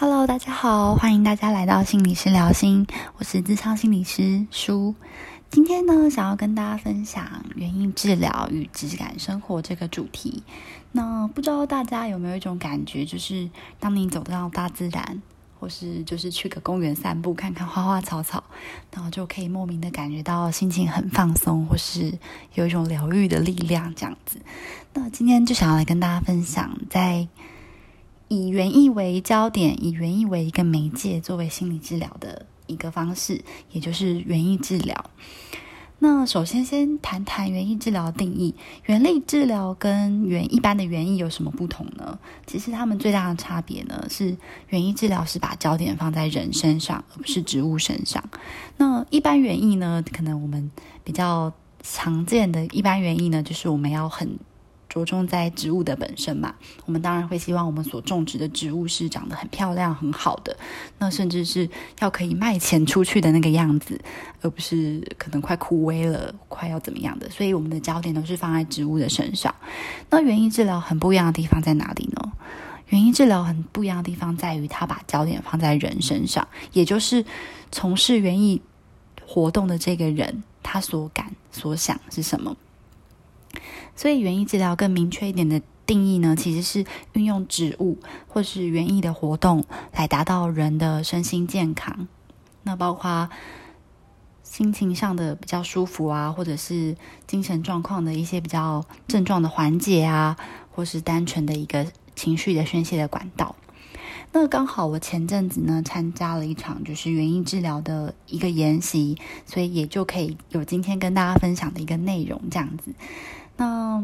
Hello，大家好，欢迎大家来到心理师聊心，我是智商心理师舒。今天呢，想要跟大家分享园艺治疗与质感生活这个主题。那不知道大家有没有一种感觉，就是当你走到大自然，或是就是去个公园散步，看看花花草草，然后就可以莫名的感觉到心情很放松，或是有一种疗愈的力量这样子。那今天就想要来跟大家分享，在以园艺为焦点，以园艺为一个媒介，作为心理治疗的一个方式，也就是园艺治疗。那首先先谈谈园艺治疗的定义。园艺治疗跟园一般的园艺有什么不同呢？其实它们最大的差别呢，是园艺治疗是把焦点放在人身上，而不是植物身上。那一般园艺呢，可能我们比较常见的一般园艺呢，就是我们要很。着重在植物的本身嘛，我们当然会希望我们所种植的植物是长得很漂亮、很好的，那甚至是要可以卖钱出去的那个样子，而不是可能快枯萎了、快要怎么样的。所以我们的焦点都是放在植物的身上。那园艺治疗很不一样的地方在哪里呢？园艺治疗很不一样的地方在于，它把焦点放在人身上，也就是从事园艺活动的这个人，他所感所想是什么。所以，园艺治疗更明确一点的定义呢，其实是运用植物或是园艺的活动来达到人的身心健康。那包括心情上的比较舒服啊，或者是精神状况的一些比较症状的缓解啊，或是单纯的一个情绪的宣泄的管道。那刚好我前阵子呢参加了一场就是园艺治疗的一个研习，所以也就可以有今天跟大家分享的一个内容这样子。那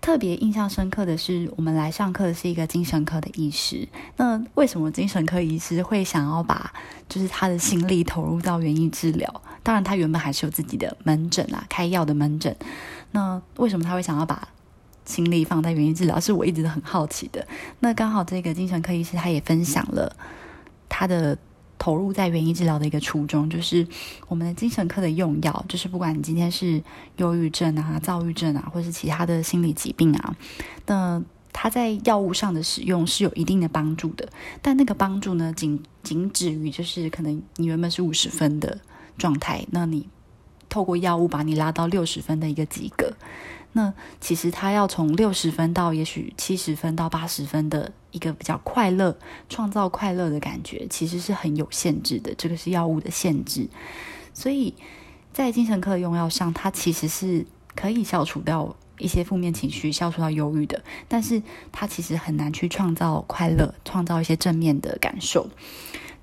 特别印象深刻的是，我们来上课的是一个精神科的医师。那为什么精神科医师会想要把就是他的心力投入到园艺治疗？当然，他原本还是有自己的门诊啊，开药的门诊。那为什么他会想要把心力放在园艺治疗？是我一直都很好奇的。那刚好这个精神科医师他也分享了他的。投入在园艺治疗的一个初衷，就是我们的精神科的用药，就是不管你今天是忧郁症啊、躁郁症啊，或是其他的心理疾病啊，那它在药物上的使用是有一定的帮助的。但那个帮助呢，仅仅止于就是可能你原本是五十分的状态，那你透过药物把你拉到六十分的一个及格。那其实他要从六十分到也许七十分到八十分的一个比较快乐、创造快乐的感觉，其实是很有限制的。这个是药物的限制，所以在精神科的用药上，它其实是可以消除掉一些负面情绪、消除到忧郁的，但是它其实很难去创造快乐、创造一些正面的感受。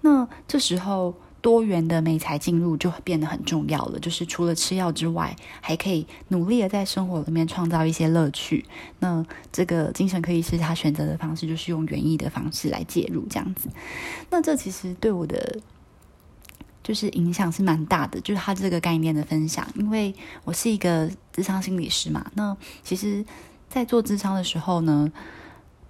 那这时候。多元的美材进入就变得很重要了，就是除了吃药之外，还可以努力的在生活里面创造一些乐趣。那这个精神科医师他选择的方式就是用园艺的方式来介入，这样子。那这其实对我的就是影响是蛮大的，就是他这个概念的分享。因为我是一个智商心理师嘛，那其实，在做智商的时候呢，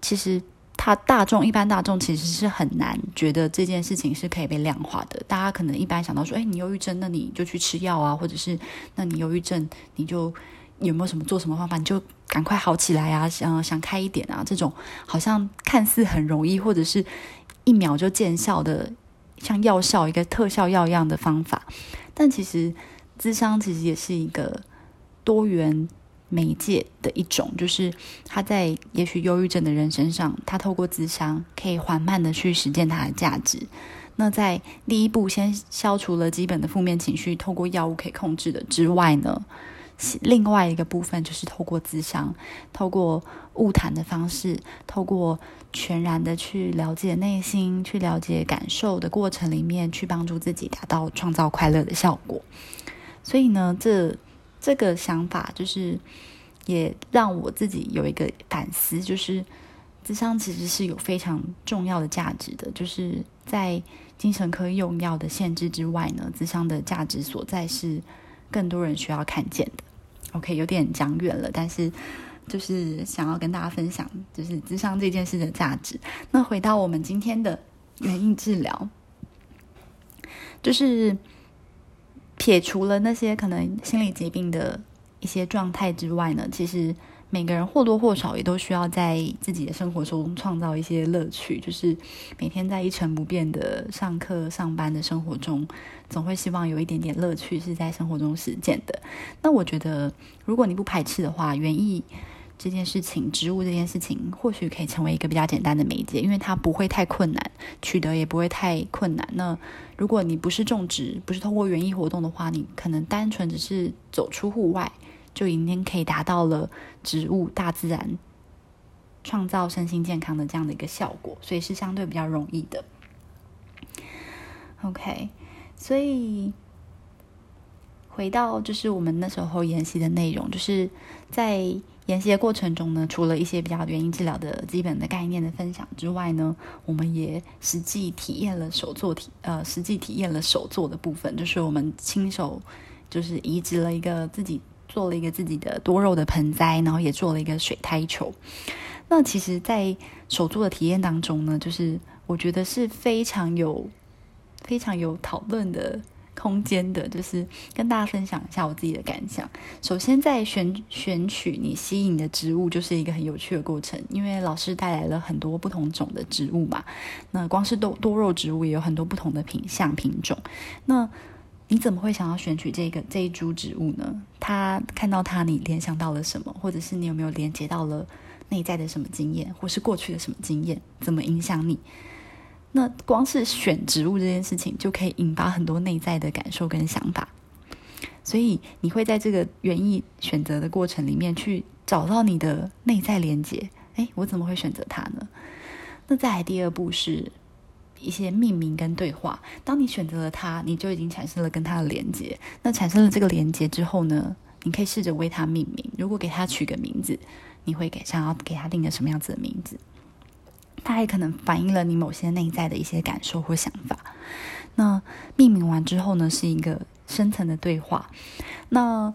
其实。他大众一般大众其实是很难觉得这件事情是可以被量化的。大家可能一般想到说，哎，你忧郁症，那你就去吃药啊，或者是那你忧郁症，你就有没有什么做什么方法，你就赶快好起来啊，想想开一点啊，这种好像看似很容易，或者是一秒就见效的，像药效一个特效药一样的方法。但其实智商其实也是一个多元。媒介的一种，就是他在也许忧郁症的人身上，他透过自伤可以缓慢的去实践他的价值。那在第一步先消除了基本的负面情绪，透过药物可以控制的之外呢，另外一个部分就是透过自伤，透过物谈的方式，透过全然的去了解内心、去了解感受的过程里面，去帮助自己达到创造快乐的效果。所以呢，这。这个想法就是也让我自己有一个反思，就是智商其实是有非常重要的价值的，就是在精神科用药的限制之外呢，智商的价值所在是更多人需要看见的。OK，有点讲远了，但是就是想要跟大家分享，就是智商这件事的价值。那回到我们今天的原因治疗，就是。撇除了那些可能心理疾病的一些状态之外呢，其实每个人或多或少也都需要在自己的生活中创造一些乐趣，就是每天在一成不变的上课、上班的生活中，总会希望有一点点乐趣是在生活中实践的。那我觉得，如果你不排斥的话，园艺这件事情、植物这件事情，或许可以成为一个比较简单的媒介，因为它不会太困难，取得也不会太困难。那如果你不是种植，不是通过园艺活动的话，你可能单纯只是走出户外。就已经可以达到了植物、大自然创造身心健康的这样的一个效果，所以是相对比较容易的。OK，所以回到就是我们那时候研习的内容，就是在研习的过程中呢，除了一些比较原因治疗的基本的概念的分享之外呢，我们也实际体验了手作体呃，实际体验了手作的部分，就是我们亲手就是移植了一个自己。做了一个自己的多肉的盆栽，然后也做了一个水苔球。那其实，在手做的体验当中呢，就是我觉得是非常有、非常有讨论的空间的。就是跟大家分享一下我自己的感想。首先，在选选取你吸引的植物，就是一个很有趣的过程，因为老师带来了很多不同种的植物嘛。那光是多多肉植物也有很多不同的品相品种。那你怎么会想要选取这个这一株植物呢？他看到它，你联想到了什么？或者是你有没有连接到了内在的什么经验，或是过去的什么经验，怎么影响你？那光是选植物这件事情，就可以引发很多内在的感受跟想法。所以你会在这个园艺选择的过程里面去找到你的内在连接。哎，我怎么会选择它呢？那再来第二步是。一些命名跟对话，当你选择了它，你就已经产生了跟它的连接。那产生了这个连接之后呢，你可以试着为它命名。如果给它取个名字，你会给想要给它定个什么样子的名字？它也可能反映了你某些内在的一些感受或想法。那命名完之后呢，是一个深层的对话。那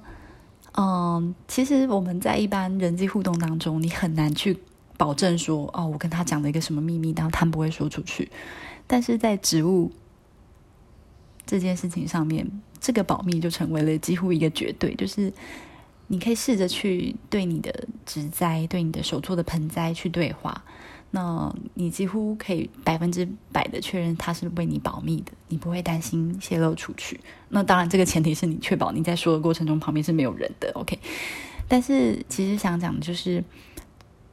嗯，其实我们在一般人际互动当中，你很难去保证说，哦，我跟他讲了一个什么秘密，然后他不会说出去。但是在植物这件事情上面，这个保密就成为了几乎一个绝对。就是你可以试着去对你的植栽、对你的手做的盆栽去对话，那你几乎可以百分之百的确认它是为你保密的，你不会担心泄露出去。那当然，这个前提是你确保你在说的过程中旁边是没有人的。OK，但是其实想讲的就是，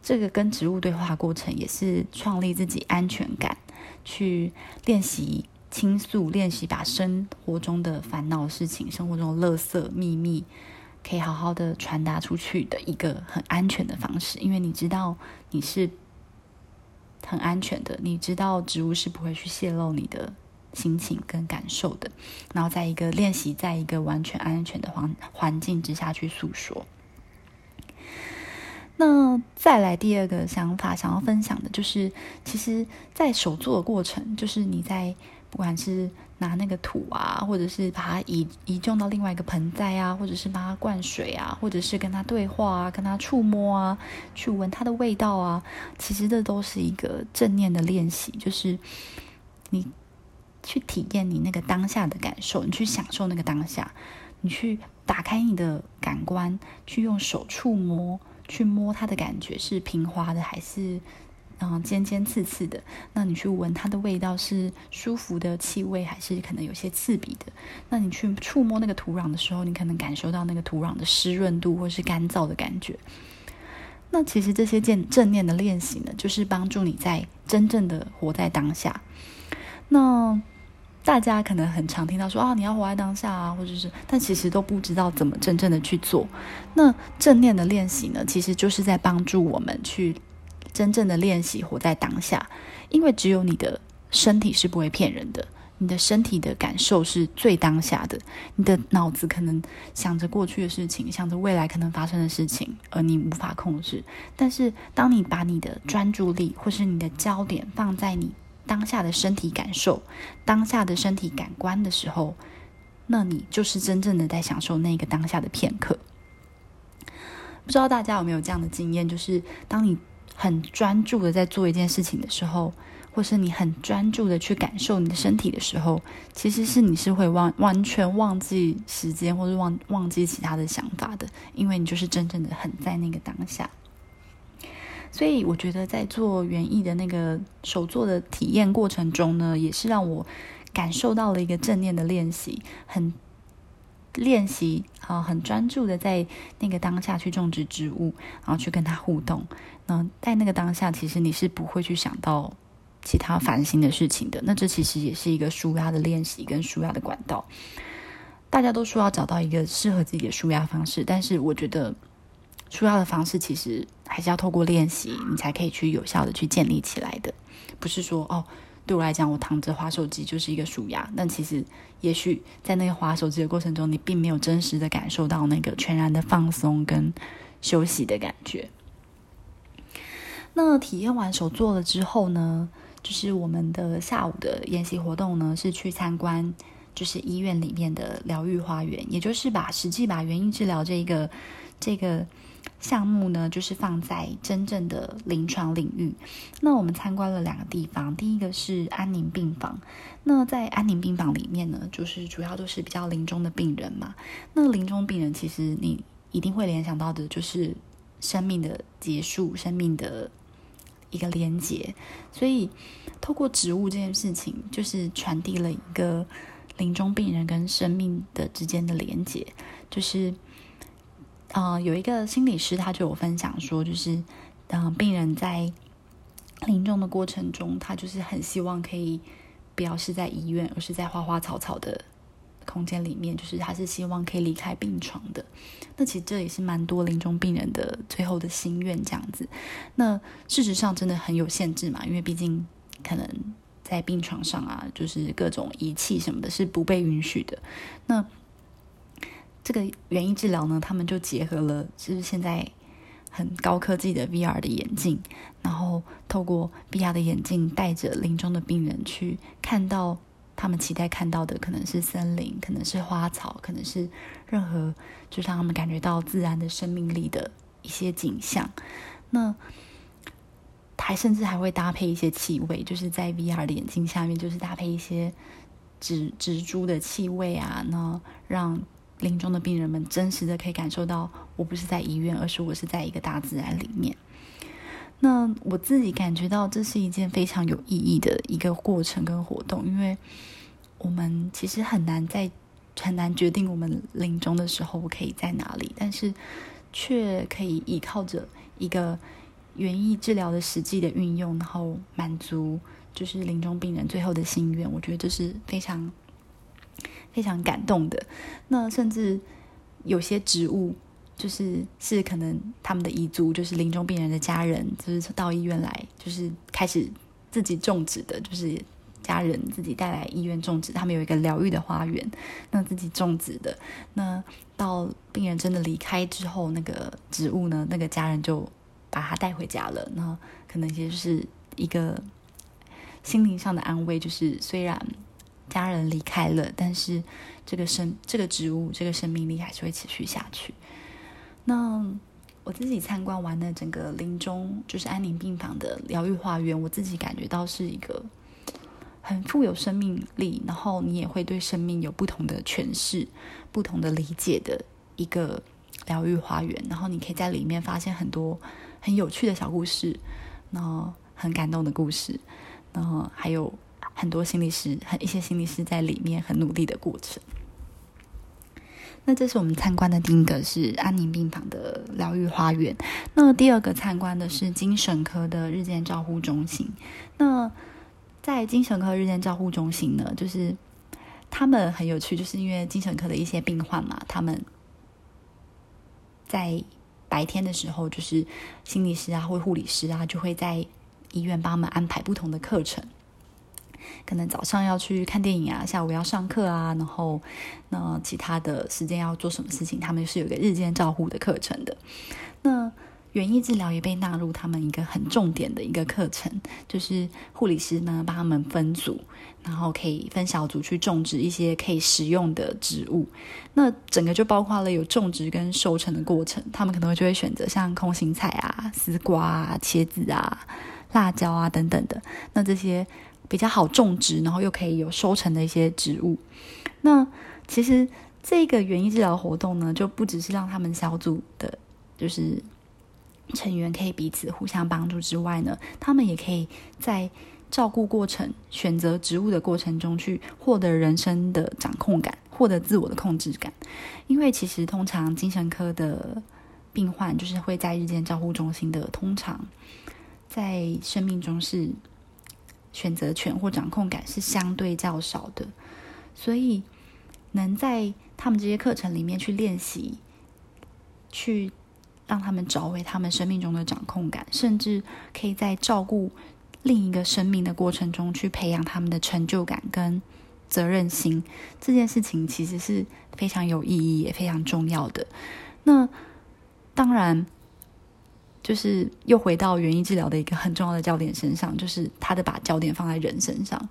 这个跟植物对话过程也是创立自己安全感。去练习倾诉，练习把生活中的烦恼事情、生活中的垃圾秘密，可以好好的传达出去的一个很安全的方式。因为你知道你是很安全的，你知道植物是不会去泄露你的心情跟感受的。然后在一个练习，在一个完全安全的环环境之下去诉说。那再来第二个想法，想要分享的就是，其实，在手作的过程，就是你在不管是拿那个土啊，或者是把它移移种到另外一个盆栽啊，或者是帮它灌水啊，或者是跟它对话啊，跟它触摸啊，去闻它的味道啊，其实这都是一个正念的练习，就是你去体验你那个当下的感受，你去享受那个当下，你去打开你的感官，去用手触摸。去摸它的感觉是平滑的还是嗯尖尖刺刺的？那你去闻它的味道是舒服的气味还是可能有些刺鼻的？那你去触摸那个土壤的时候，你可能感受到那个土壤的湿润度或是干燥的感觉。那其实这些正正念的练习呢，就是帮助你在真正的活在当下。那。大家可能很常听到说啊，你要活在当下啊，或者是，但其实都不知道怎么真正的去做。那正念的练习呢，其实就是在帮助我们去真正的练习活在当下。因为只有你的身体是不会骗人的，你的身体的感受是最当下的。你的脑子可能想着过去的事情，想着未来可能发生的事情，而你无法控制。但是，当你把你的专注力或是你的焦点放在你。当下的身体感受，当下的身体感官的时候，那你就是真正的在享受那个当下的片刻。不知道大家有没有这样的经验，就是当你很专注的在做一件事情的时候，或是你很专注的去感受你的身体的时候，其实是你是会忘完全忘记时间，或者忘忘记其他的想法的，因为你就是真正的很在那个当下。所以我觉得在做园艺的那个手作的体验过程中呢，也是让我感受到了一个正念的练习，很练习啊，很专注的在那个当下去种植植物，然后去跟它互动。那在那个当下，其实你是不会去想到其他烦心的事情的。那这其实也是一个舒压的练习跟舒压的管道。大家都说要找到一个适合自己的舒压方式，但是我觉得。舒压的方式其实还是要透过练习，你才可以去有效的去建立起来的。不是说哦，对我来讲，我躺着划手机就是一个舒压。但其实，也许在那个划手机的过程中，你并没有真实的感受到那个全然的放松跟休息的感觉。那体验完手做了之后呢，就是我们的下午的研习活动呢，是去参观，就是医院里面的疗愈花园，也就是把实际把原因治疗这个这个。项目呢，就是放在真正的临床领域。那我们参观了两个地方，第一个是安宁病房。那在安宁病房里面呢，就是主要都是比较临终的病人嘛。那临终病人其实你一定会联想到的就是生命的结束，生命的一个连结。所以透过植物这件事情，就是传递了一个临终病人跟生命的之间的连结，就是。呃，有一个心理师，他就有分享说，就是，嗯，病人在临终的过程中，他就是很希望可以不要是在医院，而是在花花草草的空间里面，就是他是希望可以离开病床的。那其实这也是蛮多临终病人的最后的心愿，这样子。那事实上真的很有限制嘛，因为毕竟可能在病床上啊，就是各种仪器什么的，是不被允许的。那这个园艺治疗呢，他们就结合了就是现在很高科技的 VR 的眼镜，然后透过 VR 的眼镜，带着临终的病人去看到他们期待看到的，可能是森林，可能是花草，可能是任何就让他们感觉到自然的生命力的一些景象。那还甚至还会搭配一些气味，就是在 VR 的眼镜下面，就是搭配一些植植株的气味啊，那让。临终的病人们真实的可以感受到，我不是在医院，而是我是在一个大自然里面。那我自己感觉到这是一件非常有意义的一个过程跟活动，因为我们其实很难在很难决定我们临终的时候我可以在哪里，但是却可以依靠着一个园艺治疗的实际的运用，然后满足就是临终病人最后的心愿。我觉得这是非常。非常感动的，那甚至有些植物，就是是可能他们的遗族，就是临终病人的家人，就是到医院来，就是开始自己种植的，就是家人自己带来医院种植。他们有一个疗愈的花园，那自己种植的。那到病人真的离开之后，那个植物呢，那个家人就把它带回家了。那可能也就是一个心灵上的安慰，就是虽然。家人离开了，但是这个生这个植物这个生命力还是会持续下去。那我自己参观完了整个临终就是安宁病房的疗愈花园，我自己感觉到是一个很富有生命力，然后你也会对生命有不同的诠释、不同的理解的一个疗愈花园。然后你可以在里面发现很多很有趣的小故事，然后很感动的故事，然后还有。很多心理师，很一些心理师在里面很努力的过程。那这是我们参观的第一个是安宁病房的疗愈花园。那第二个参观的是精神科的日间照护中心。那在精神科日间照护中心呢，就是他们很有趣，就是因为精神科的一些病患嘛，他们在白天的时候，就是心理师啊或护理师啊，就会在医院帮他们安排不同的课程。可能早上要去看电影啊，下午要上课啊，然后那其他的时间要做什么事情，他们是有一个日间照护的课程的。那园艺治疗也被纳入他们一个很重点的一个课程，就是护理师呢帮他们分组，然后可以分小组去种植一些可以食用的植物。那整个就包括了有种植跟收成的过程，他们可能就会选择像空心菜啊、丝瓜啊、茄子啊、辣椒啊等等的，那这些比较好种植，然后又可以有收成的一些植物。那其实这个园艺治疗活动呢，就不只是让他们小组的，就是。成员可以彼此互相帮助之外呢，他们也可以在照顾过程、选择植物的过程中去获得人生的掌控感，获得自我的控制感。因为其实通常精神科的病患就是会在日间照护中心的，通常在生命中是选择权或掌控感是相对较少的，所以能在他们这些课程里面去练习，去。让他们找回他们生命中的掌控感，甚至可以在照顾另一个生命的过程中去培养他们的成就感跟责任心。这件事情其实是非常有意义也非常重要的。那当然，就是又回到园艺治疗的一个很重要的焦点身上，就是他的把焦点放在人身上，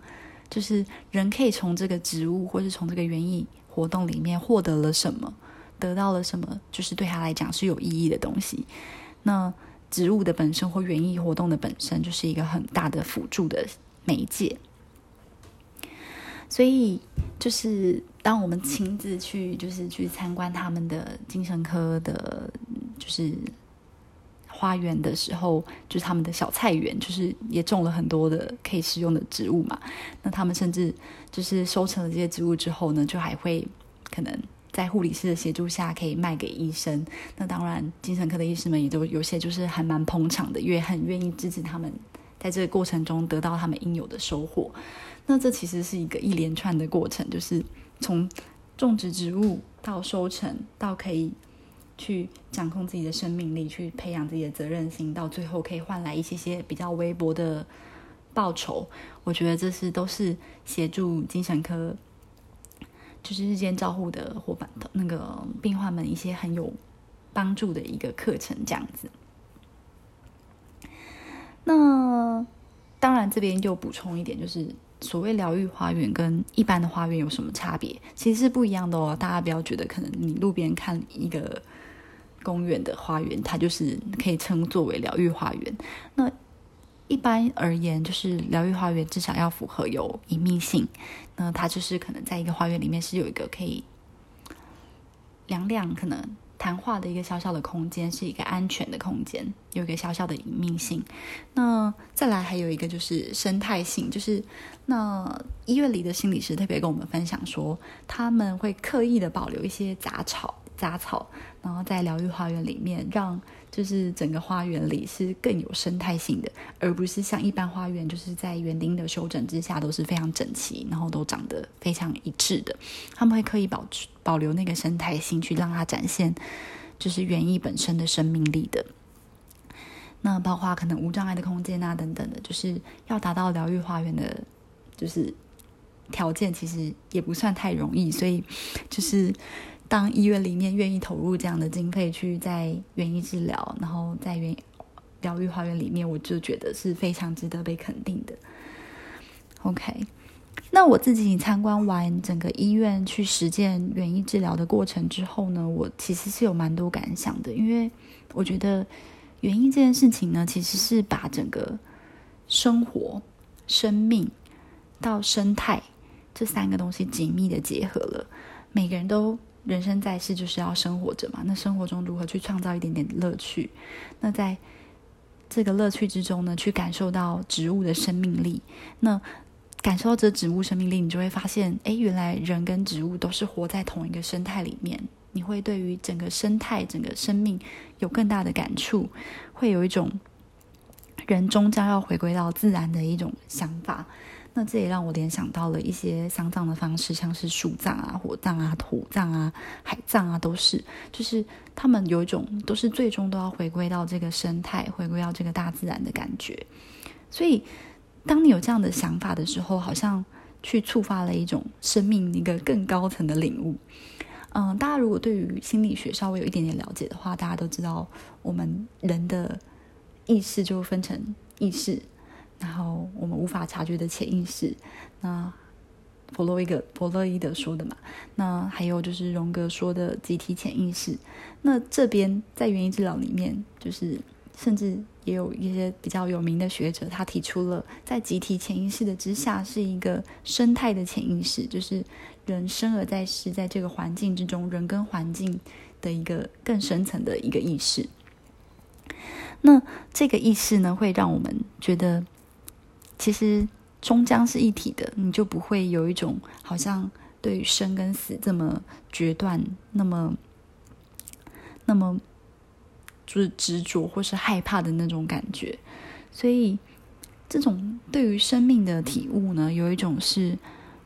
就是人可以从这个植物或是从这个园艺活动里面获得了什么。得到了什么，就是对他来讲是有意义的东西。那植物的本身或园艺活动的本身，就是一个很大的辅助的媒介。所以，就是当我们亲自去，就是去参观他们的精神科的，就是花园的时候，就是他们的小菜园，就是也种了很多的可以食用的植物嘛。那他们甚至就是收成了这些植物之后呢，就还会可能。在护理师的协助下，可以卖给医生。那当然，精神科的医师们也都有些就是还蛮捧场的，也很愿意支持他们在这个过程中得到他们应有的收获。那这其实是一个一连串的过程，就是从种植植物到收成，到可以去掌控自己的生命力，去培养自己的责任心，到最后可以换来一些些比较微薄的报酬。我觉得这是都是协助精神科。就是日间照护的伙伴的那个病患们一些很有帮助的一个课程，这样子。那当然，这边就补充一点，就是所谓疗愈花园跟一般的花园有什么差别？其实是不一样的哦。大家不要觉得可能你路边看一个公园的花园，它就是可以称作为疗愈花园。那一般而言，就是疗愈花园至少要符合有隐秘性。那它就是可能在一个花园里面是有一个可以两两、可能谈话的一个小小的空间，是一个安全的空间，有一个小小的隐秘性。那再来还有一个就是生态性，就是那医院里的心理师特别跟我们分享说，他们会刻意的保留一些杂草。杂草，然后在疗愈花园里面，让就是整个花园里是更有生态性的，而不是像一般花园，就是在园丁的修整之下都是非常整齐，然后都长得非常一致的。他们会刻意保持保留那个生态性，去让它展现就是园艺本身的生命力的。那包括可能无障碍的空间啊等等的，就是要达到疗愈花园的，就是条件，其实也不算太容易，所以就是。当医院里面愿意投入这样的经费去在园艺治疗，然后在园疗愈花园里面，我就觉得是非常值得被肯定的。OK，那我自己参观完整个医院去实践园艺治疗的过程之后呢，我其实是有蛮多感想的，因为我觉得园艺这件事情呢，其实是把整个生活、生命到生态这三个东西紧密的结合了，每个人都。人生在世就是要生活着嘛，那生活中如何去创造一点点乐趣？那在这个乐趣之中呢，去感受到植物的生命力。那感受到这植物生命力，你就会发现，哎，原来人跟植物都是活在同一个生态里面。你会对于整个生态、整个生命有更大的感触，会有一种人终将要回归到自然的一种想法。那这也让我联想到了一些丧葬的方式，像是树葬啊、火葬啊、土葬啊、海葬啊，都是，就是他们有一种都是最终都要回归到这个生态，回归到这个大自然的感觉。所以，当你有这样的想法的时候，好像去触发了一种生命一个更高层的领悟。嗯，大家如果对于心理学稍微有一点点了解的话，大家都知道我们人的意识就分成意识，然后我们无法察觉的潜意识。那弗洛伊格、弗洛伊德说的嘛，那还有就是荣格说的集体潜意识。那这边在原因治疗里面，就是甚至也有一些比较有名的学者，他提出了在集体潜意识的之下是一个生态的潜意识，就是人生而在世，在这个环境之中，人跟环境的一个更深层的一个意识。那这个意识呢，会让我们觉得其实。终将是一体的，你就不会有一种好像对生跟死这么决断、那么、那么就是执着或是害怕的那种感觉。所以，这种对于生命的体悟呢，有一种是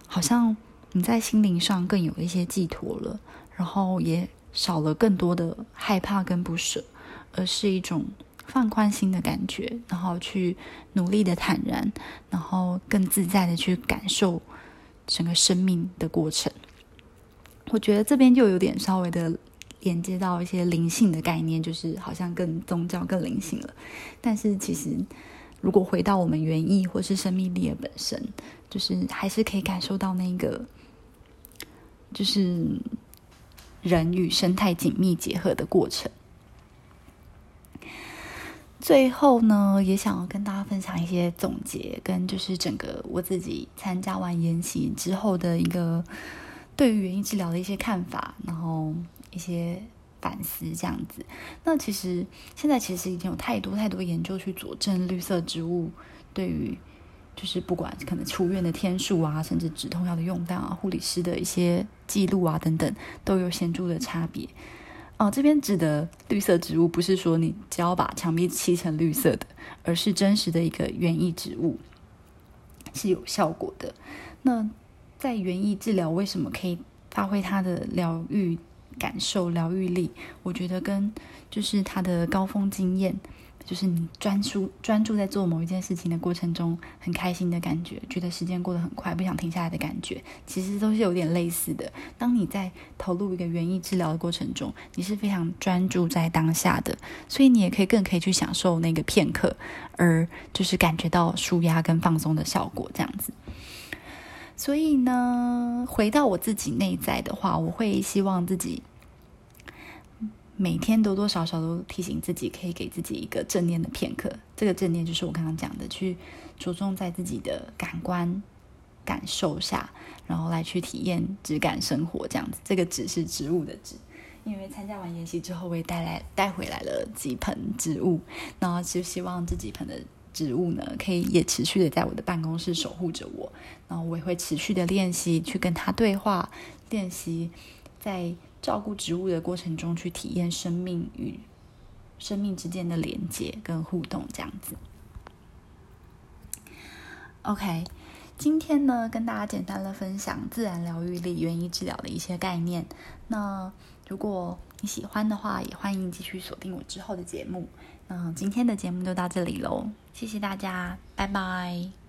好像你在心灵上更有一些寄托了，然后也少了更多的害怕跟不舍，而是一种。放宽心的感觉，然后去努力的坦然，然后更自在的去感受整个生命的过程。我觉得这边就有点稍微的连接到一些灵性的概念，就是好像更宗教、更灵性了。但是其实，如果回到我们原意或是生命力的本身，就是还是可以感受到那个，就是人与生态紧密结合的过程。最后呢，也想要跟大家分享一些总结，跟就是整个我自己参加完研习之后的一个对于原因治疗的一些看法，然后一些反思这样子。那其实现在其实已经有太多太多研究去佐证绿色植物对于就是不管可能出院的天数啊，甚至止痛药的用量啊，护理师的一些记录啊等等，都有显著的差别。哦，这边指的绿色植物不是说你只要把墙壁漆成绿色的，而是真实的一个园艺植物是有效果的。那在园艺治疗为什么可以发挥它的疗愈感受、疗愈力？我觉得跟就是它的高峰经验。就是你专注专注在做某一件事情的过程中，很开心的感觉，觉得时间过得很快，不想停下来的感觉，其实都是有点类似的。当你在投入一个园艺治疗的过程中，你是非常专注在当下的，所以你也可以更可以去享受那个片刻，而就是感觉到舒压跟放松的效果，这样子。所以呢，回到我自己内在的话，我会希望自己。每天多多少少都提醒自己，可以给自己一个正念的片刻。这个正念就是我刚刚讲的，去着重在自己的感官感受下，然后来去体验质感生活这样子。这个植是植物的植，因为参加完研习之后，我也带来带回来了几盆植物，那就希望这几盆的植物呢，可以也持续的在我的办公室守护着我。然后我也会持续的练习，去跟它对话，练习在。照顾植物的过程中，去体验生命与生命之间的连接跟互动，这样子。OK，今天呢，跟大家简单的分享自然疗愈力、园艺治疗的一些概念。那如果你喜欢的话，也欢迎继续锁定我之后的节目。那今天的节目就到这里喽，谢谢大家，拜拜。